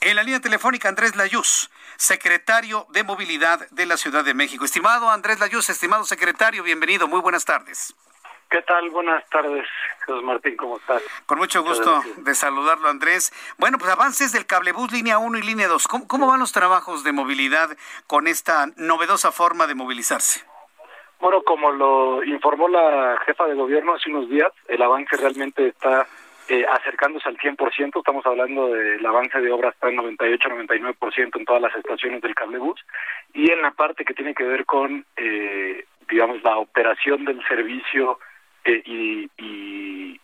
En la línea telefónica, Andrés Layuz, secretario de Movilidad de la Ciudad de México. Estimado Andrés Layuz, estimado secretario, bienvenido. Muy buenas tardes. ¿Qué tal? Buenas tardes, José Martín, ¿cómo estás? Con mucho gusto de saludarlo, Andrés. Bueno, pues avances del cablebús línea 1 y línea 2. ¿Cómo, ¿Cómo, van los trabajos de movilidad con esta novedosa forma de movilizarse? Bueno, como lo informó la jefa de gobierno hace unos días, el avance realmente está eh, acercándose al 100%, estamos hablando del avance de obras está en 98-99% en todas las estaciones del cablebús, y en la parte que tiene que ver con, eh, digamos, la operación del servicio eh, y,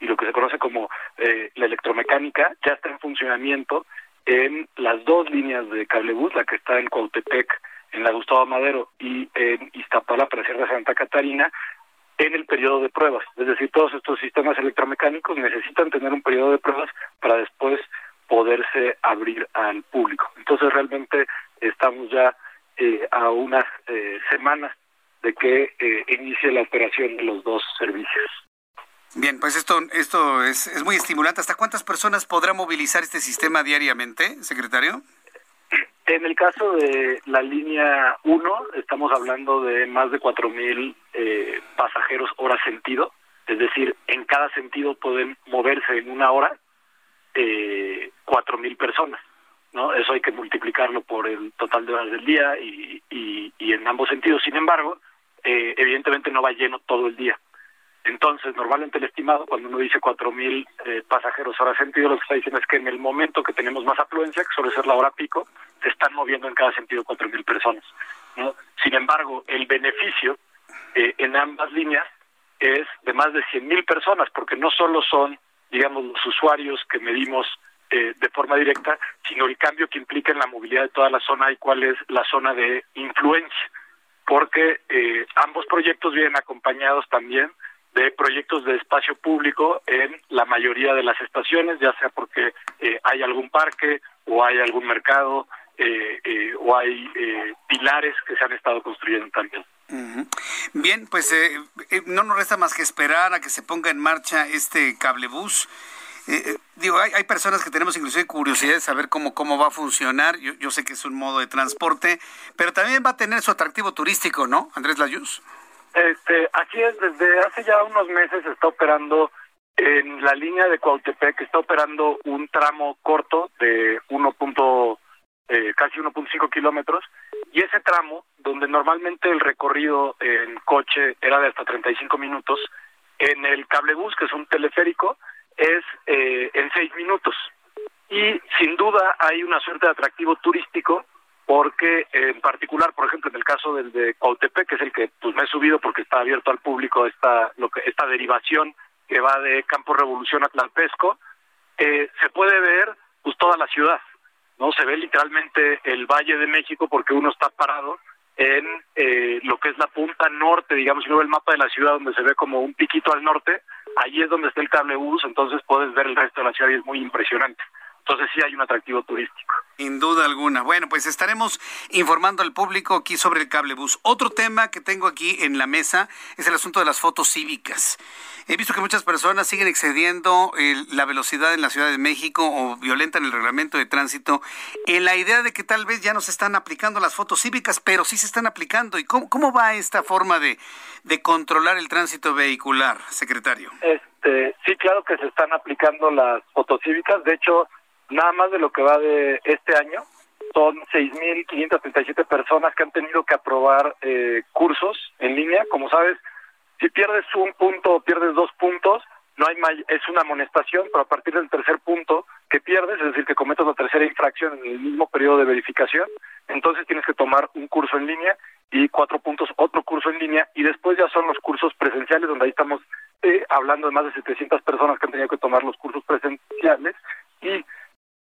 lo que se conoce como eh, la electromecánica, ya está en funcionamiento en las dos líneas de cablebús, la que está en Cuautepec, en la Gustavo Madero y en Iztapalapa, la Sierra de Santa Catarina, en el periodo de pruebas. Es decir, todos estos sistemas electromecánicos necesitan tener un periodo de pruebas para después poderse abrir al público. Entonces realmente estamos ya eh, a unas eh, semanas de que eh, inicie la operación de los dos servicios. Bien, pues esto, esto es, es muy estimulante. ¿Hasta cuántas personas podrá movilizar este sistema diariamente, secretario? En el caso de la línea 1, estamos hablando de más de 4.000 eh, pasajeros hora sentido, es decir, en cada sentido pueden moverse en una hora eh, 4.000 personas. ¿no? Eso hay que multiplicarlo por el total de horas del día y, y, en ambos sentidos. Sin embargo, eh, evidentemente no va lleno todo el día. Entonces, normalmente el estimado, cuando uno dice 4.000 eh, pasajeros hora sentido, lo que está diciendo es que en el momento que tenemos más afluencia, que suele ser la hora pico, están moviendo en cada sentido 4.000 personas. ¿no? Sin embargo, el beneficio eh, en ambas líneas es de más de 100.000 personas, porque no solo son, digamos, los usuarios que medimos eh, de forma directa, sino el cambio que implica en la movilidad de toda la zona y cuál es la zona de influencia, porque eh, ambos proyectos vienen acompañados también de proyectos de espacio público en la mayoría de las estaciones, ya sea porque eh, hay algún parque o hay algún mercado eh, eh, o hay eh, pilares que se han estado construyendo también. Uh -huh. Bien, pues eh, no nos resta más que esperar a que se ponga en marcha este cablebús. Eh, digo, hay, hay, personas que tenemos inclusive curiosidad de saber cómo, cómo va a funcionar. Yo, yo, sé que es un modo de transporte, pero también va a tener su atractivo turístico, ¿no, Andrés Layuz? Este, así es, desde hace ya unos meses está operando en la línea de Cuautepec, está operando un tramo corto de 1. Eh, casi 1.5 kilómetros, y ese tramo, donde normalmente el recorrido en coche era de hasta 35 minutos, en el cablebús, que es un teleférico, es eh, en 6 minutos. Y sin duda hay una suerte de atractivo turístico porque en particular, por ejemplo, en el caso del de Cuautepec, que es el que pues me he subido porque está abierto al público esta lo que esta derivación que va de Campo Revolución a Tlalpesco, eh, se puede ver pues toda la ciudad, no se ve literalmente el Valle de México porque uno está parado en eh, lo que es la punta norte, digamos, si uno el mapa de la ciudad donde se ve como un piquito al norte, ahí es donde está el cablebús, entonces puedes ver el resto de la ciudad y es muy impresionante. Entonces sí hay un atractivo turístico. Sin duda alguna. Bueno, pues estaremos informando al público aquí sobre el cablebús. Otro tema que tengo aquí en la mesa es el asunto de las fotos cívicas. He visto que muchas personas siguen excediendo el, la velocidad en la Ciudad de México o violentan el reglamento de tránsito en la idea de que tal vez ya no se están aplicando las fotos cívicas, pero sí se están aplicando. ¿Y cómo, cómo va esta forma de, de controlar el tránsito vehicular, secretario? Este, sí, claro que se están aplicando las fotos cívicas. De hecho, nada más de lo que va de este año, son 6.537 personas que han tenido que aprobar eh, cursos en línea. Como sabes, si pierdes un punto o pierdes es una amonestación, pero a partir del tercer punto que pierdes, es decir, que cometas la tercera infracción en el mismo periodo de verificación, entonces tienes que tomar un curso en línea y cuatro puntos otro curso en línea y después ya son los cursos presenciales donde ahí estamos eh, hablando de más de 700 personas que han tenido que tomar los cursos presenciales y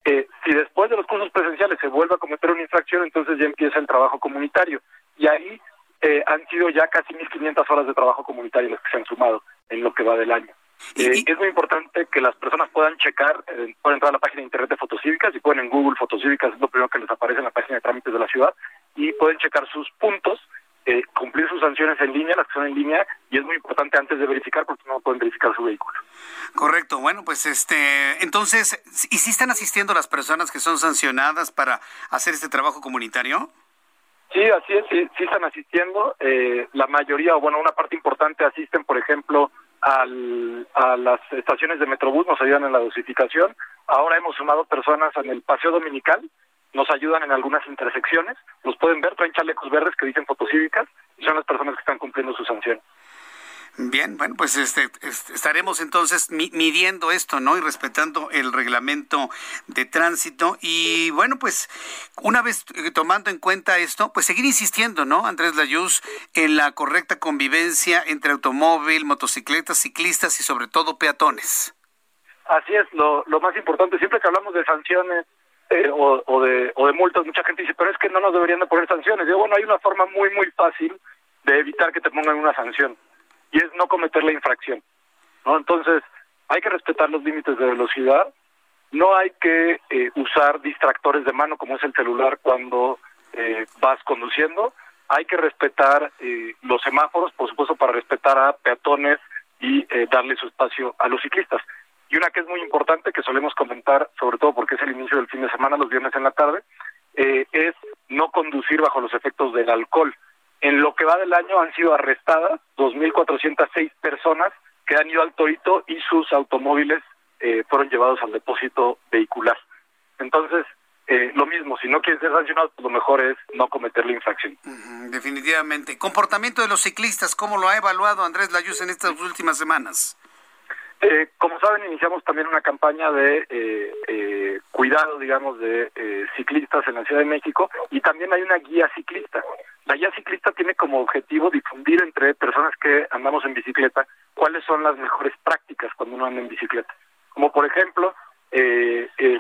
eh, si después de los cursos presenciales se vuelve a cometer una infracción, entonces ya empieza el trabajo comunitario y ahí eh, han sido ya casi 1.500 horas de trabajo comunitario las que se han sumado en lo que va del año. Eh, es muy importante que las personas puedan checar, eh, pueden entrar a la página de internet de Fotocívicas y pueden en Google Fotocívicas, es lo primero que les aparece en la página de trámites de la ciudad, y pueden checar sus puntos, eh, cumplir sus sanciones en línea, las que son en línea, y es muy importante antes de verificar porque no pueden verificar su vehículo. Correcto, bueno, pues este, entonces, ¿y si están asistiendo las personas que son sancionadas para hacer este trabajo comunitario? Sí, así es, sí, sí están asistiendo. Eh, la mayoría, o bueno, una parte importante asisten, por ejemplo, al, a las estaciones de Metrobús, nos ayudan en la dosificación. Ahora hemos sumado personas en el paseo dominical, nos ayudan en algunas intersecciones. Los pueden ver, traen chalecos verdes que dicen fotocívicas y son las personas que están cumpliendo su sanción. Bien, bueno, pues este, estaremos entonces midiendo esto, ¿no? Y respetando el reglamento de tránsito. Y bueno, pues una vez eh, tomando en cuenta esto, pues seguir insistiendo, ¿no, Andrés Layuz, en la correcta convivencia entre automóvil, motocicletas, ciclistas y sobre todo peatones. Así es, lo, lo más importante, siempre que hablamos de sanciones eh, o, o, de, o de multas, mucha gente dice, pero es que no nos deberían de poner sanciones. Yo, bueno, hay una forma muy, muy fácil de evitar que te pongan una sanción y es no cometer la infracción. ¿no? Entonces, hay que respetar los límites de velocidad, no hay que eh, usar distractores de mano como es el celular cuando eh, vas conduciendo, hay que respetar eh, los semáforos, por supuesto, para respetar a peatones y darle su espacio a los ciclistas. Y una que es muy importante, que solemos comentar, sobre todo porque es el inicio del fin de semana, los viernes en la tarde, es no conducir bajo los efectos del alcohol. Que va del año han sido arrestadas 2.406 personas que han ido al Torito y sus automóviles eh, fueron llevados al depósito vehicular. Entonces, eh, lo mismo, si no quieren ser sancionados, pues lo mejor es no cometer la infracción. definitivamente. Comportamiento de los ciclistas, ¿cómo lo ha evaluado Andrés Layuz en estas últimas semanas? Eh, como saben, iniciamos también una campaña de eh, eh, cuidado, digamos, de ciclistas en la Ciudad de México y también hay una guía ciclista. La guía ciclista tiene como objetivo difundir entre personas que andamos en bicicleta cuáles son las mejores prácticas cuando uno anda en bicicleta. Como por ejemplo,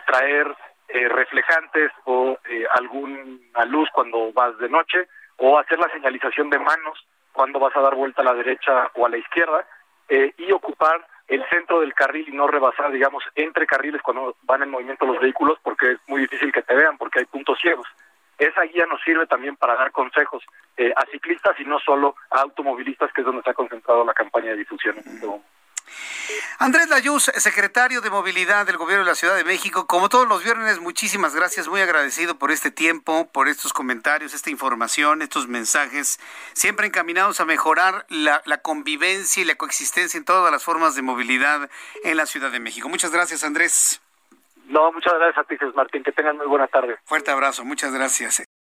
traer reflejantes o alguna luz cuando vas de noche o hacer la señalización de manos cuando vas a dar vuelta a la derecha o a la izquierda y ocupar el centro del carril y no rebasar, digamos, entre carriles cuando van en movimiento los vehículos, porque es muy difícil que te vean, porque hay puntos ciegos. Esa guía nos sirve también para dar consejos eh, a ciclistas y no solo a automovilistas, que es donde ha concentrado la campaña de difusión en. Andrés Layuz, secretario de Movilidad del Gobierno de la Ciudad de México, como todos los viernes, muchísimas gracias, muy agradecido por este tiempo, por estos comentarios, esta información, estos mensajes, siempre encaminados a mejorar la, convivencia y la coexistencia en todas las formas de movilidad en la Ciudad de México. Muchas gracias, Andrés. No, muchas gracias a ti, Martín. Que tengan muy buena tarde. Fuerte abrazo, muchas gracias.